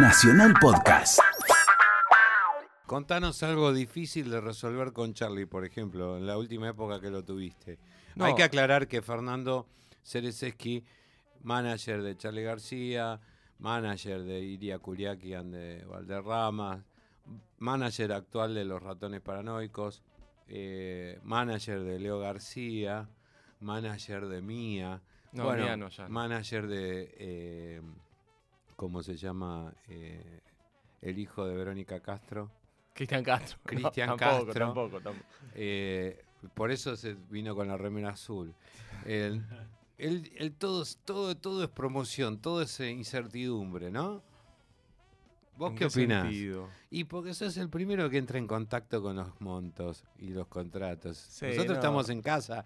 Nacional Podcast. Contanos algo difícil de resolver con Charlie, por ejemplo, en la última época que lo tuviste. No. Hay que aclarar que Fernando Cerezeski, manager de Charlie García, manager de Iria Kuriakian de Valderrama, manager actual de Los Ratones Paranoicos, eh, manager de Leo García, manager de Mía, No, bueno, Mía no, ya no. manager de, eh, ¿cómo se llama? Eh, el hijo de Verónica Castro. Cristian Castro. Cristian tampoco, Castro. Tampoco, tampoco. Eh, por eso se vino con la remera azul. El, el- el todo, es- todo, todo es promoción, todo es eh, incertidumbre, ¿no? ¿Vos ¿En qué opinás? sentido? Y porque sos el primero que entra en contacto con los montos y los contratos. Sí, Nosotros no. estamos en casa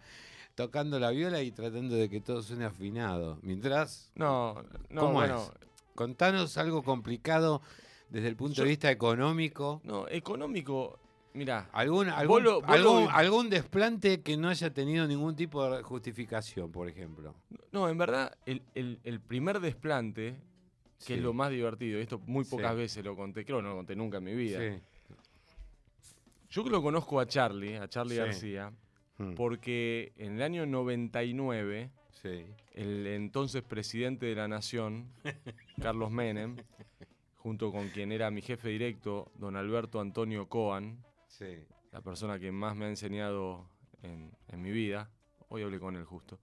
tocando la viola y tratando de que todo suene afinado. Mientras, No, no, ¿Cómo bueno. es? Contanos algo complicado desde el punto de vista económico. No, económico, mira, ¿Algún, algún, lo- algún, lo- algún desplante que no haya tenido ningún tipo de justificación, por ejemplo? no, en verdad, el, el- el primer desplante, que Sí. es lo más divertido, esto muy pocas Sí. veces lo conté, creo que no lo conté nunca en mi vida. Sí. Yo que lo conozco a Charlie, a Charlie. García, Mm, porque en el año 99, sí. el entonces presidente de la nación, Carlos Menem, junto con quien era mi jefe directo, don Alberto Antonio Coan, Sí. la persona que más me ha enseñado en, en mi vida. Hoy hablé con él justo.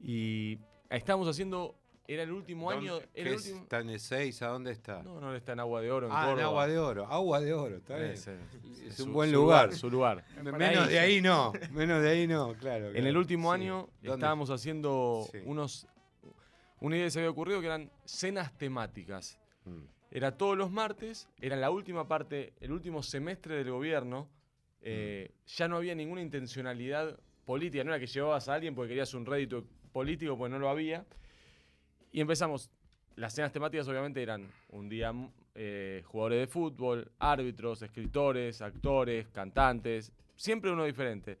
Y estábamos haciendo, era el último año. ¿Dónde- Era qué el es? último, ¿Está en E6? ¿A dónde está? no, no, está en Agua de Oro, en ah, en. Agua de Oro. Agua de Oro, está bien. Es, Es su- un buen su lugar. Su lugar. Menos ahí. de ahí no, menos de ahí no, claro. En claro. el último Sí. año ¿Dónde? estábamos haciendo Sí. unos. Una idea que se había ocurrido que eran cenas temáticas. Mm, Era todos los martes, era la última parte, el último semestre del gobierno. eh, Ya no había ninguna intencionalidad política, no era que llevabas a alguien porque querías un rédito político, pues no lo había. Y empezamos. Las cenas temáticas, obviamente, eran un día eh, jugadores de fútbol, árbitros, escritores, actores, cantantes, siempre uno diferente.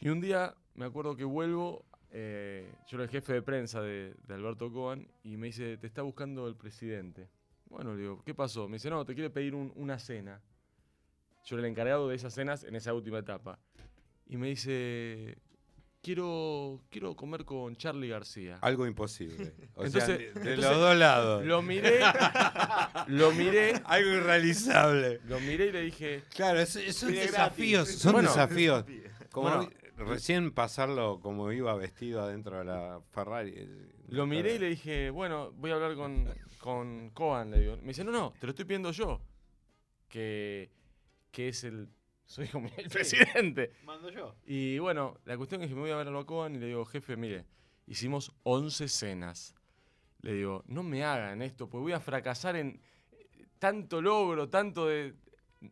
Y un día me acuerdo que vuelvo, eh, yo era el jefe de prensa de, Alberto Coan, y me dice, te está buscando el presidente. Bueno, le digo, ¿qué pasó? Me dice, no, te quiere pedir un- una cena. Yo era el encargado de esas cenas en esa última etapa. Y me dice, quiero, quiero comer con Charlie García. Algo imposible. O sea, Entonces- de, de entonces, los dos lados. Lo miré, lo miré, Algo irrealizable. lo miré y le dije, Claro, es- es- son desafíos, gratis. son Bueno. desafíos. Como Bueno. vi- recién pasarlo como iba vestido adentro de la Ferrari. eh, Lo miré y le dije, bueno, voy a hablar con, con Coan, le digo. Me dice, no, no, te lo estoy pidiendo yo. Que, que es el. Soy como el presidente. Mando yo. Y bueno, la cuestión es que me voy a ver a Coan y le digo, jefe, mire, hicimos 11 cenas. Le digo, no me hagan esto, pues voy a fracasar en eh, tanto logro, tanto de.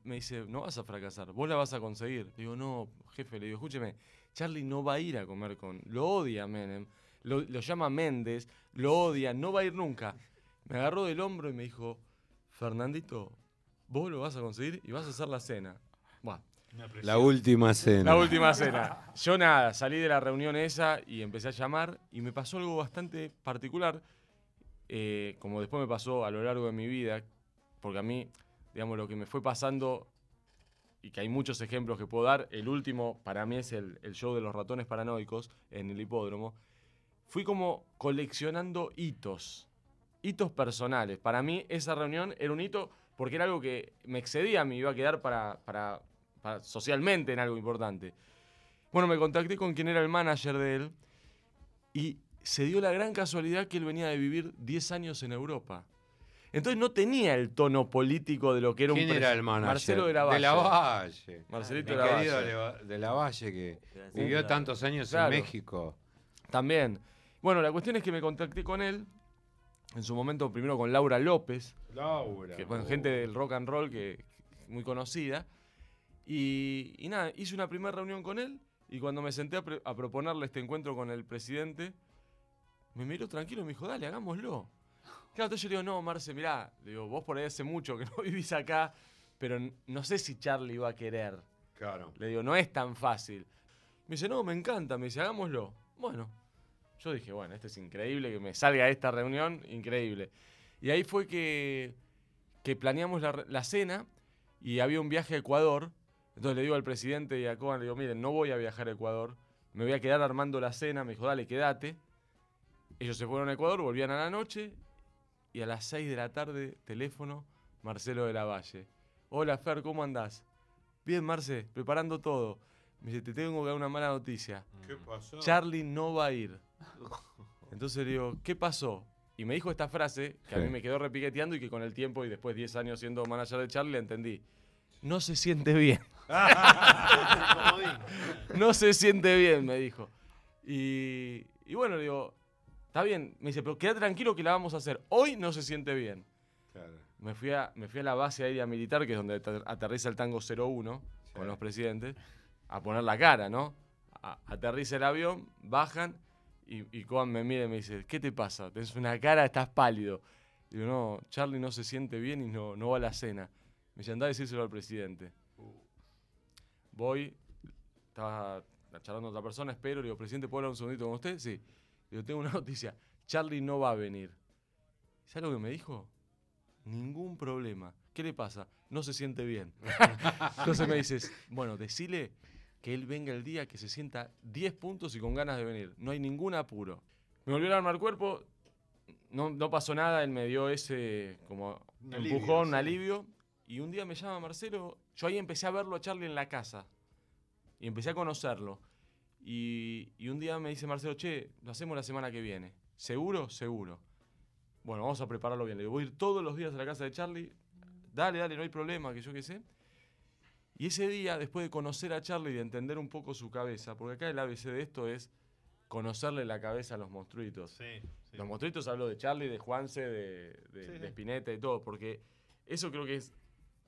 Me dice, no vas a fracasar, vos la vas a conseguir. Le digo, no, jefe, le digo, escúcheme, Charlie no va a ir a comer con. Lo odia Menem, lo, lo llama Méndez, lo odia, no va a ir nunca. Me agarró del hombro y me dijo, Fernandito, vos lo vas a conseguir y vas a hacer la cena. La última cena. la última cena. Yo nada, salí de la reunión esa y empecé a llamar y me pasó algo bastante particular, eh, como después me pasó a lo largo de mi vida, porque a mí, digamos, lo que me fue pasando, y que hay muchos ejemplos que puedo dar, el último para mí es el, el show de los ratones paranoicos en el hipódromo, fui como coleccionando hitos, hitos personales. Para mí esa reunión era un hito porque era algo que me excedía, me iba a quedar para, para, para socialmente en algo importante. Bueno, me contacté con quien era el manager de él y se dio la gran casualidad que él venía de vivir 10 años en Europa. Entonces no tenía el tono político de lo que era ¿Quién un era el manager? Marcelo de la Valle. De la Valle. Marcelito Mi de la Valle. De la Valle que vivió tantos años Claro. en México. También. Bueno, la cuestión es que me contacté con él. En su momento, primero con Laura López, Laura. que bueno, gente del rock and roll que, que muy conocida. Y, y nada, hice una primera reunión con él y cuando me senté a, a proponerle este encuentro con el presidente, me miró tranquilo y me dijo, dale, hagámoslo. Claro, entonces yo le digo, no, Marce, mirá, le digo, vos por ahí hace mucho que no vivís acá, pero no sé si Charlie va a querer. Claro. Le digo, no es tan fácil. Me dice, no, me encanta, me dice, hagámoslo. Bueno, yo dije, bueno, esto es increíble, que me salga esta reunión, increíble. Y ahí fue que, que planeamos la, la cena y había un viaje a Ecuador. Entonces le digo al presidente y a Coban, le digo, miren, no voy a viajar a Ecuador, me voy a quedar armando la cena. Me dijo, dale, quédate. Ellos se fueron a Ecuador, volvían a la noche y a las 6 de la tarde, teléfono, Marcelo de la Valle. Hola Fer, ¿cómo andás? Bien, Marce, preparando todo. Me dice, te tengo que dar una mala noticia. ¿Qué pasó? Charlie no va a ir. Entonces le digo, ¿qué pasó? Y me dijo esta frase que a mí me quedó repiqueteando y que con el tiempo y después 10 años siendo manager de Charlie la entendí. No se siente bien. no se siente bien, me dijo. Y, y bueno, le digo, está bien. Me dice, pero queda tranquilo que la vamos a hacer. Hoy no se siente bien. Claro. Me fui a, me fui a la base aérea militar, que es donde ater- aterriza el tango 01 con Sí. los presidentes, a poner la cara, ¿no? A- aterriza el avión, bajan y, y Coan me mira y me dice, ¿qué te pasa? Tienes una cara, estás pálido. Digo, no, Charlie no se siente bien y no, no va a la cena. Me dice, andá a decírselo al presidente. Voy, estaba charlando con otra persona, espero, le digo, presidente, ¿puedo hablar un segundito con usted? Sí. Le digo, tengo una noticia, Charlie no va a venir. ¿Sabes lo que me dijo? Ningún problema. ¿Qué le pasa? No se siente bien. Entonces me dices, bueno, decile que él venga el día que se sienta 10 puntos y con ganas de venir. No hay ningún apuro. Me volvió a armar cuerpo, no, no pasó nada, él me dio ese como Un empujón, alivio, un sí. alivio. Y un día me llama Marcelo, yo ahí empecé a verlo a Charlie en la casa. Y empecé a conocerlo. Y, y un día me dice Marcelo, che, lo hacemos la semana que viene. ¿Seguro? Seguro. Bueno, vamos a prepararlo bien. Le digo, voy a ir todos los días a la casa de Charlie. Dale, dale, no hay problema, que yo qué sé. Y ese día, después de conocer a Charlie y de entender un poco su cabeza, porque acá el ABC de esto es conocerle la cabeza a los monstruitos. Sí, sí. Los monstruitos hablo de Charlie, de Juanse, de, de, Sí, de. Spinetta y todo, porque eso creo que es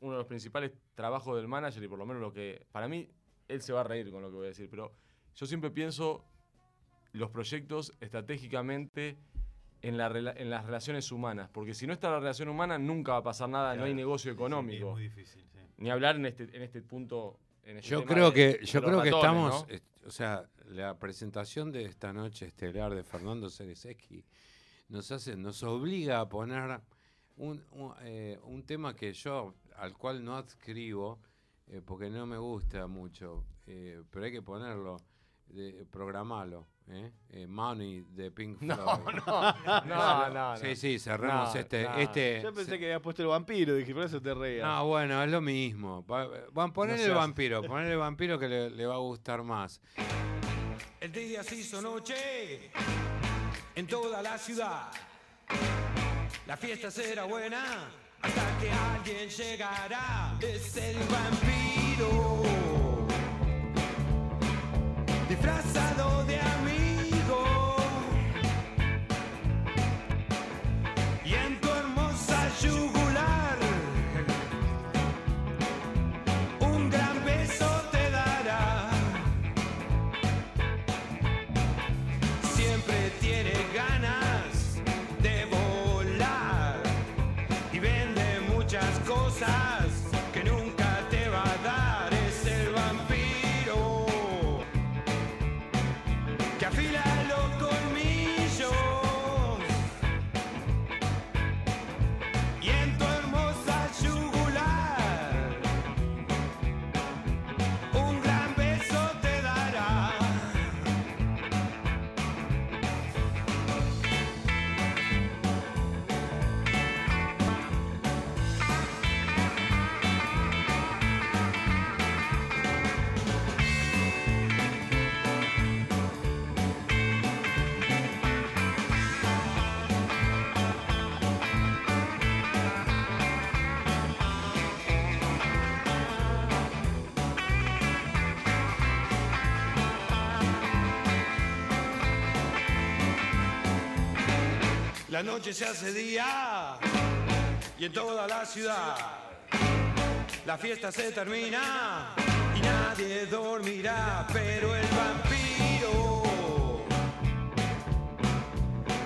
uno de los principales trabajos del manager y por lo menos lo que, para mí, él se va a reír con lo que voy a decir, pero yo siempre pienso los proyectos estratégicamente en, la en las relaciones humanas, porque si no está la relación humana nunca va a pasar nada, no hay negocio económico. Es muy difícil, sí. Ni hablar en este, en este punto. En este Yo creo de- que, de yo creo que estamos, ¿no? eh, o sea, la presentación de esta noche estelar de Fernando Cereseski nos hace, nos obliga a poner un, un, eh, un tema que yo, al cual no adscribo, eh, porque no me gusta mucho, eh, pero hay que ponerlo, de, programarlo, ¿eh? Eh, Money de Pink Floyd. No, no, no, no. Sí, sí, cerremos No, este, no. este. Yo pensé que había puesto el vampiro, dije, por eso te reías. No, bueno, es lo mismo. Va- Van, poner No el seas- vampiro, poner el vampiro que le, le va a gustar más. El día se hizo noche en toda la ciudad. La fiesta será buena hasta que alguien llegará. Es el vampiro disfrazado La noche se hace día y en toda la ciudad la fiesta se termina y nadie dormirá, pero el vampiro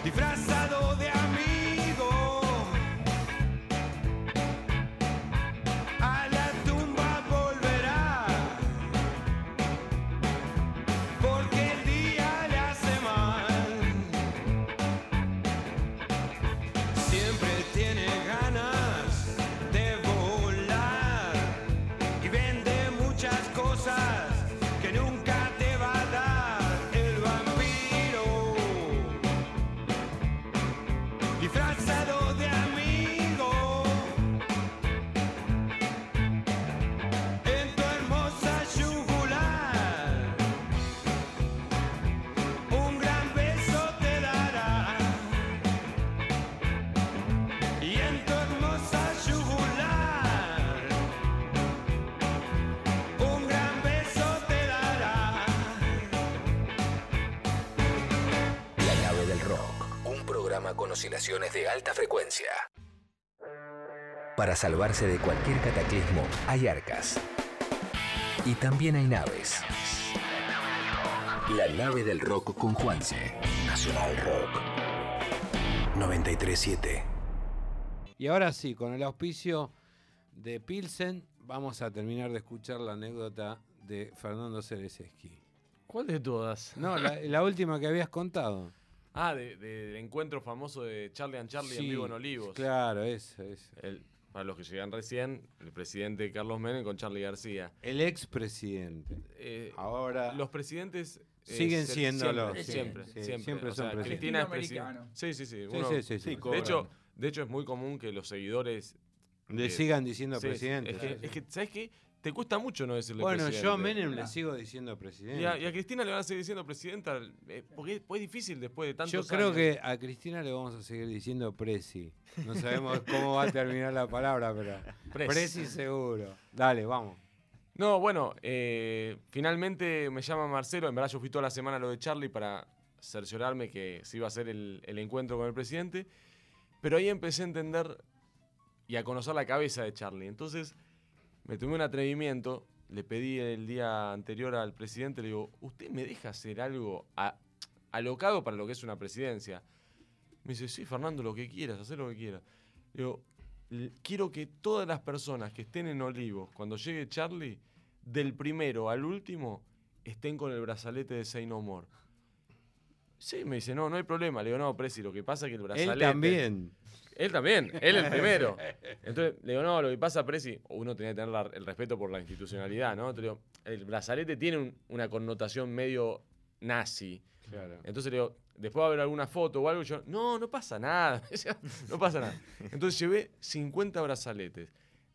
disfrazado oscilaciones de alta frecuencia. Para salvarse de cualquier cataclismo, hay arcas. Y también hay naves. La nave del rock con Juanse. Nacional Rock. 937. Y ahora sí, con el auspicio de Pilsen, vamos a terminar de escuchar la anécdota de Fernando Cereseski. ¿Cuál de todas? No, la, la última que habías contado. Ah, de- de- del encuentro famoso de Charlie and Charlie en Sí, vivo en Olivos. Claro, eso, eso. El- para los que llegan recién, el presidente Carlos Menem con Charlie García. El expresidente. Eh, Ahora. los presidentes eh, Siguen siéndolo, Siempre, sí, siempre, sí, siempre. siempre O son sea, presidentes. Cristina es presidente. americano. Sí, sí, sí. Sí, uno- sí, sí, sí. Sí, de, hecho, de hecho, es muy común que los seguidores. Le eh, sigan diciendo sí, presidente. Es que, es que, ¿sabes qué? Te cuesta mucho no decirle bueno, presidente. yo a Menem le sigo diciendo presidente. Y a, y a Cristina le van a seguir diciendo presidenta, eh, porque es, es difícil después de tantos Yo creo años. que a Cristina le vamos a seguir diciendo presi. No sabemos cómo va a terminar la palabra, pero Pres. presi seguro. Dale, vamos. No, bueno, eh, finalmente me llama Marcelo. En verdad, yo fui toda la semana a lo de Charlie para cerciorarme que se iba a hacer el, el encuentro con el presidente. Pero ahí empecé a entender y a conocer la cabeza de Charlie. Entonces, me tomé un atrevimiento. Le pedí el día anterior al presidente, le digo, ¿usted me deja hacer algo a- alocado para lo que es una presidencia? Me dice, sí, Fernando, lo que quieras, hacer lo que quieras. Le digo, "L- quiero que todas las personas que estén en Olivos, cuando llegue Charlie, del primero al último, estén con el brazalete de Say No More. Sí, me dice, no, no hay problema. Le digo, no, Presi, lo que pasa es que el brazalete... Él también. Él también, él el primero. Entonces le digo, no, lo que pasa, Presi, uno tenía que tener la- el respeto por la institucionalidad, ¿no? Entonces, digo, el brazalete tiene un- una connotación medio nazi. Claro. Entonces le digo, después va a haber alguna foto o algo, y yo, no, no pasa nada. No pasa nada. Entonces llevé 50 brazaletes.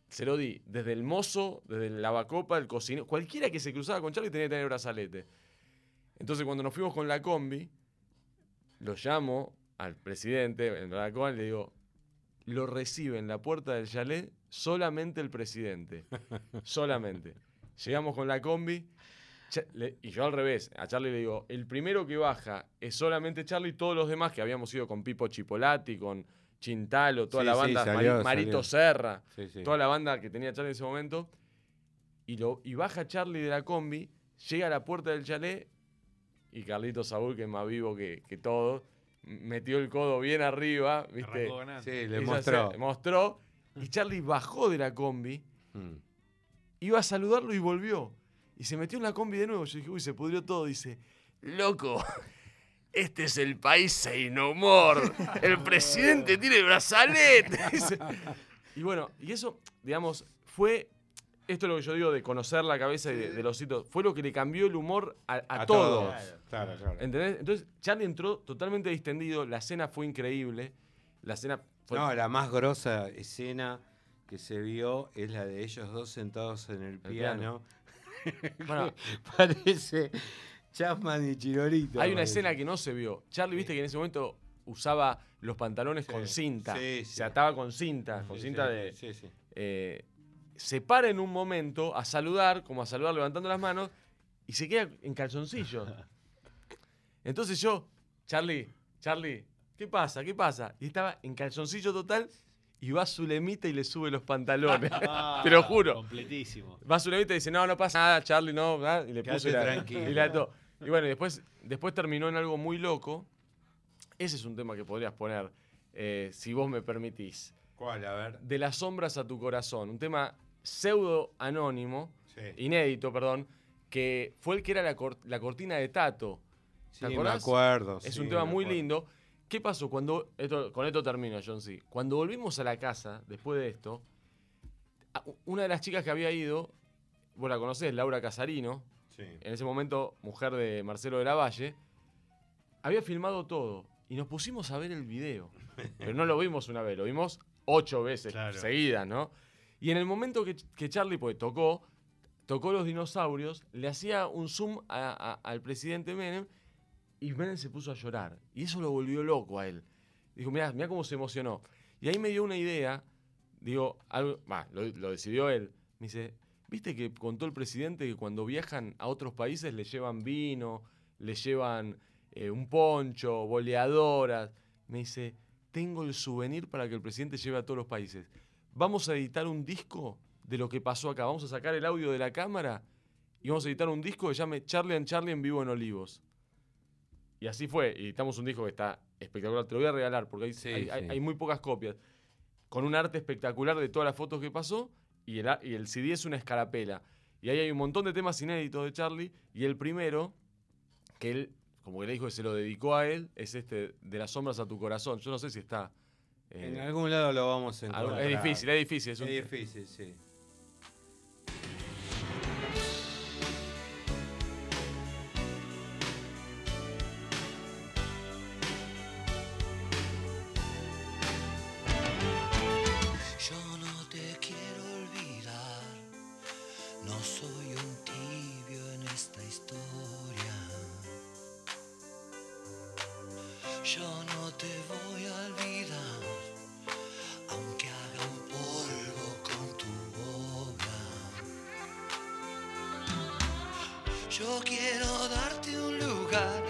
Se lo di desde el mozo, desde el lavacopa, el cocinero, cualquiera que se cruzaba con Charlie tenía que tener brazalete. Entonces cuando nos fuimos con la combi, lo llamo al presidente en la y le digo, lo recibe en la puerta del chalet solamente el presidente. solamente. Llegamos con la combi, y yo al revés, a Charlie le digo, el primero que baja es solamente Charlie, todos los demás que habíamos ido con Pipo Chipolati, con Chintalo, toda Sí, la sí, banda, salió, Marito salió. Serra, Sí, toda la banda que tenía Charlie en ese momento, y, lo, y baja Charlie de la combi, llega a la puerta del chalet, y Carlito Saúl, que es más vivo que, que todo, metió el codo bien arriba, ¿viste? Sí, le mostró. mostró, y Charlie bajó de la combi, Mm. iba a saludarlo y volvió. Y se metió en la combi de nuevo. Yo dije, uy, se pudrió todo. Dice, loco, este es el país sin humor. El presidente tiene brazalete. Y bueno, y eso, digamos, fue. Esto es lo que yo digo de conocer la cabeza y de, de los hitos. Fue lo que le cambió el humor a, a A todos. todos. Claro, claro. ¿Entendés? Entonces, Charlie entró totalmente distendido. La cena fue increíble. La cena fue. No, la más grosa escena que se vio es la de ellos dos sentados en el piano. Bueno, Parece Chapman y Chirolito. Hay una parece. escena que no se vio. Charlie, viste que en ese momento usaba los pantalones Sí, con cinta. sí, sí. Se ataba con cinta, con Sí, cinta sí, de. Sí, sí. eh, se para en un momento a saludar, como a saludar levantando las manos, y se queda en calzoncillos. Entonces yo, Charlie, Charlie, ¿qué pasa? ¿Qué pasa? Y estaba en calzoncillo total y va Zulemita y le sube los pantalones. Ah, Te lo juro. Completísimo. Va Zulemita y dice, no, no pasa nada, Charlie, no, nada", y le Quédate puso la, tranquilo. y la. Y bueno, después, después terminó en algo muy loco. Ese es un tema que podrías poner, eh, si vos me permitís. ¿Cuál? A ver. De las sombras a tu corazón. Un tema pseudo anónimo, Sí. inédito, perdón, que fue el que era la, cor- la cortina de Tato. Sí, ¿Te me acordás? acuerdo. Es sí, un tema me muy lindo. ¿Qué pasó cuando, esto, con esto termino, John C. Cuando volvimos a la casa, después de esto, una de las chicas que había ido, vos la conocés, Laura Casarino, Sí. en ese momento mujer de Marcelo de la Valle, había filmado todo y nos pusimos a ver el video. Pero no lo vimos una vez, lo vimos ocho veces Claro. seguidas, ¿no? Y en el momento que, que Charlie pues, tocó, tocó los dinosaurios, le hacía un zoom a- a- al presidente Menem y Menem se puso a llorar. Y eso lo volvió loco a él. Dijo, mirá, mirá cómo se emocionó. Y ahí me dio una idea, digo, algo, va, lo, lo decidió él. Me dice, ¿viste que contó el presidente que cuando viajan a otros países le llevan vino, le llevan eh, un poncho, boleadoras? Me dice, tengo el souvenir para que el presidente lleve a todos los países. Vamos a editar un disco de lo que pasó acá. Vamos a sacar el audio de la cámara y vamos a editar un disco que se llame Charlie and Charlie en vivo en Olivos. Y así fue. Editamos un disco que está espectacular. Te lo voy a regalar porque hay, Sí, hay- hay- sí. hay muy pocas copias. Con un arte espectacular de todas las fotos que pasó y el, y el CD es una escarapela. Y ahí hay un montón de temas inéditos de Charlie. Y el primero, que él, como que le dijo que se lo dedicó a él, es este, De las sombras a tu corazón. Yo no sé si está... eh, En algún lado lo vamos a encontrar. es difícil, es difícil. Es Es difícil, sí. Yo no te quiero olvidar, no soy un tibio en esta historia. Yo no te voy a olvidar, aunque hagan polvo con tu boca. Yo quiero darte un lugar,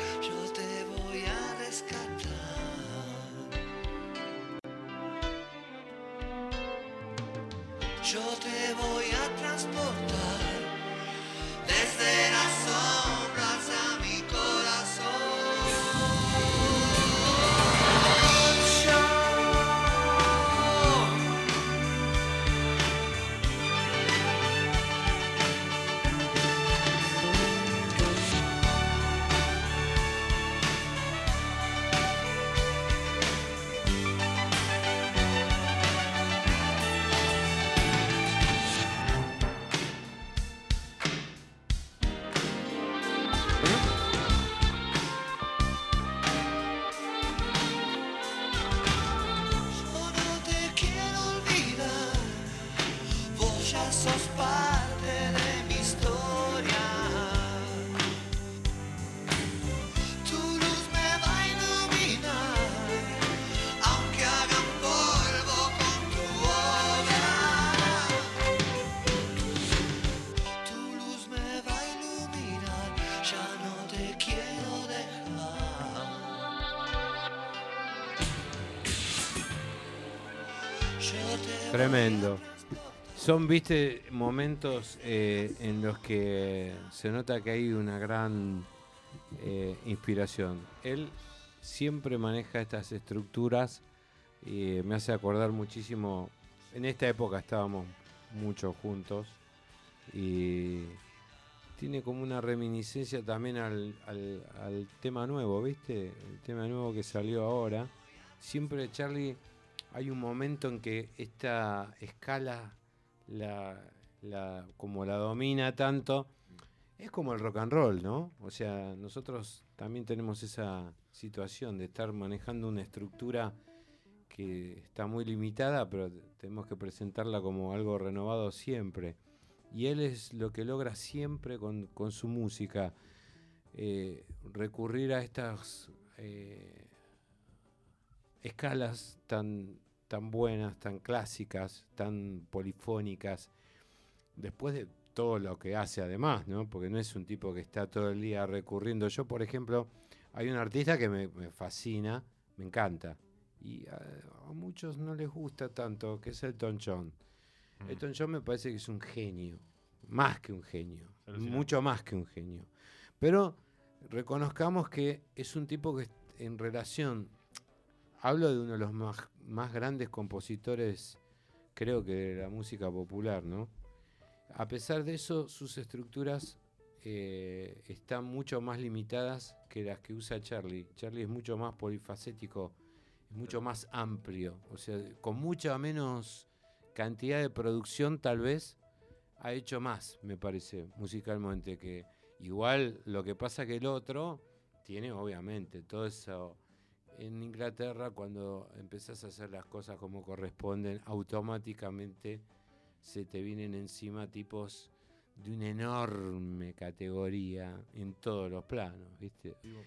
Tremendo. Son, viste, momentos eh, en los que se nota que hay una gran eh, inspiración. Él siempre maneja estas estructuras y me hace acordar muchísimo. En esta época estábamos mucho juntos y tiene como una reminiscencia también al, tema nuevo, ¿viste? El tema nuevo que salió ahora. Siempre Charlie hay un momento en que esta escala la, la- como la domina tanto es como el rock and roll, ¿no? O sea, nosotros también tenemos esa situación de estar manejando una estructura que está muy limitada, pero tenemos que presentarla como algo renovado siempre. Y él es lo que logra siempre con, con su música, eh, recurrir a estas eh, escalas tan, tan buenas, tan clásicas, tan polifónicas, después de todo lo que hace además, ¿no? Porque no es un tipo que está todo el día recurriendo. Yo, por ejemplo, hay un artista que me, me fascina, me encanta, y a, a muchos no les gusta tanto, que es Elton John. Elton John me parece que es un genio, más que un genio, Alucinante. mucho más que un genio. Pero reconozcamos que es un tipo que en relación, hablo de uno de los más, más grandes compositores, creo que de la música popular, ¿no? A pesar de eso, sus estructuras eh, están mucho más limitadas que las que usa Charlie. Charlie es mucho más polifacético, mucho más amplio, o sea, con mucha menos cantidad de producción tal vez ha hecho más, me parece, musicalmente, que igual lo que pasa que el otro tiene obviamente todo eso en Inglaterra cuando empezás a hacer las cosas como corresponden, automáticamente se te vienen encima tipos de una enorme categoría en todos los planos, ¿viste?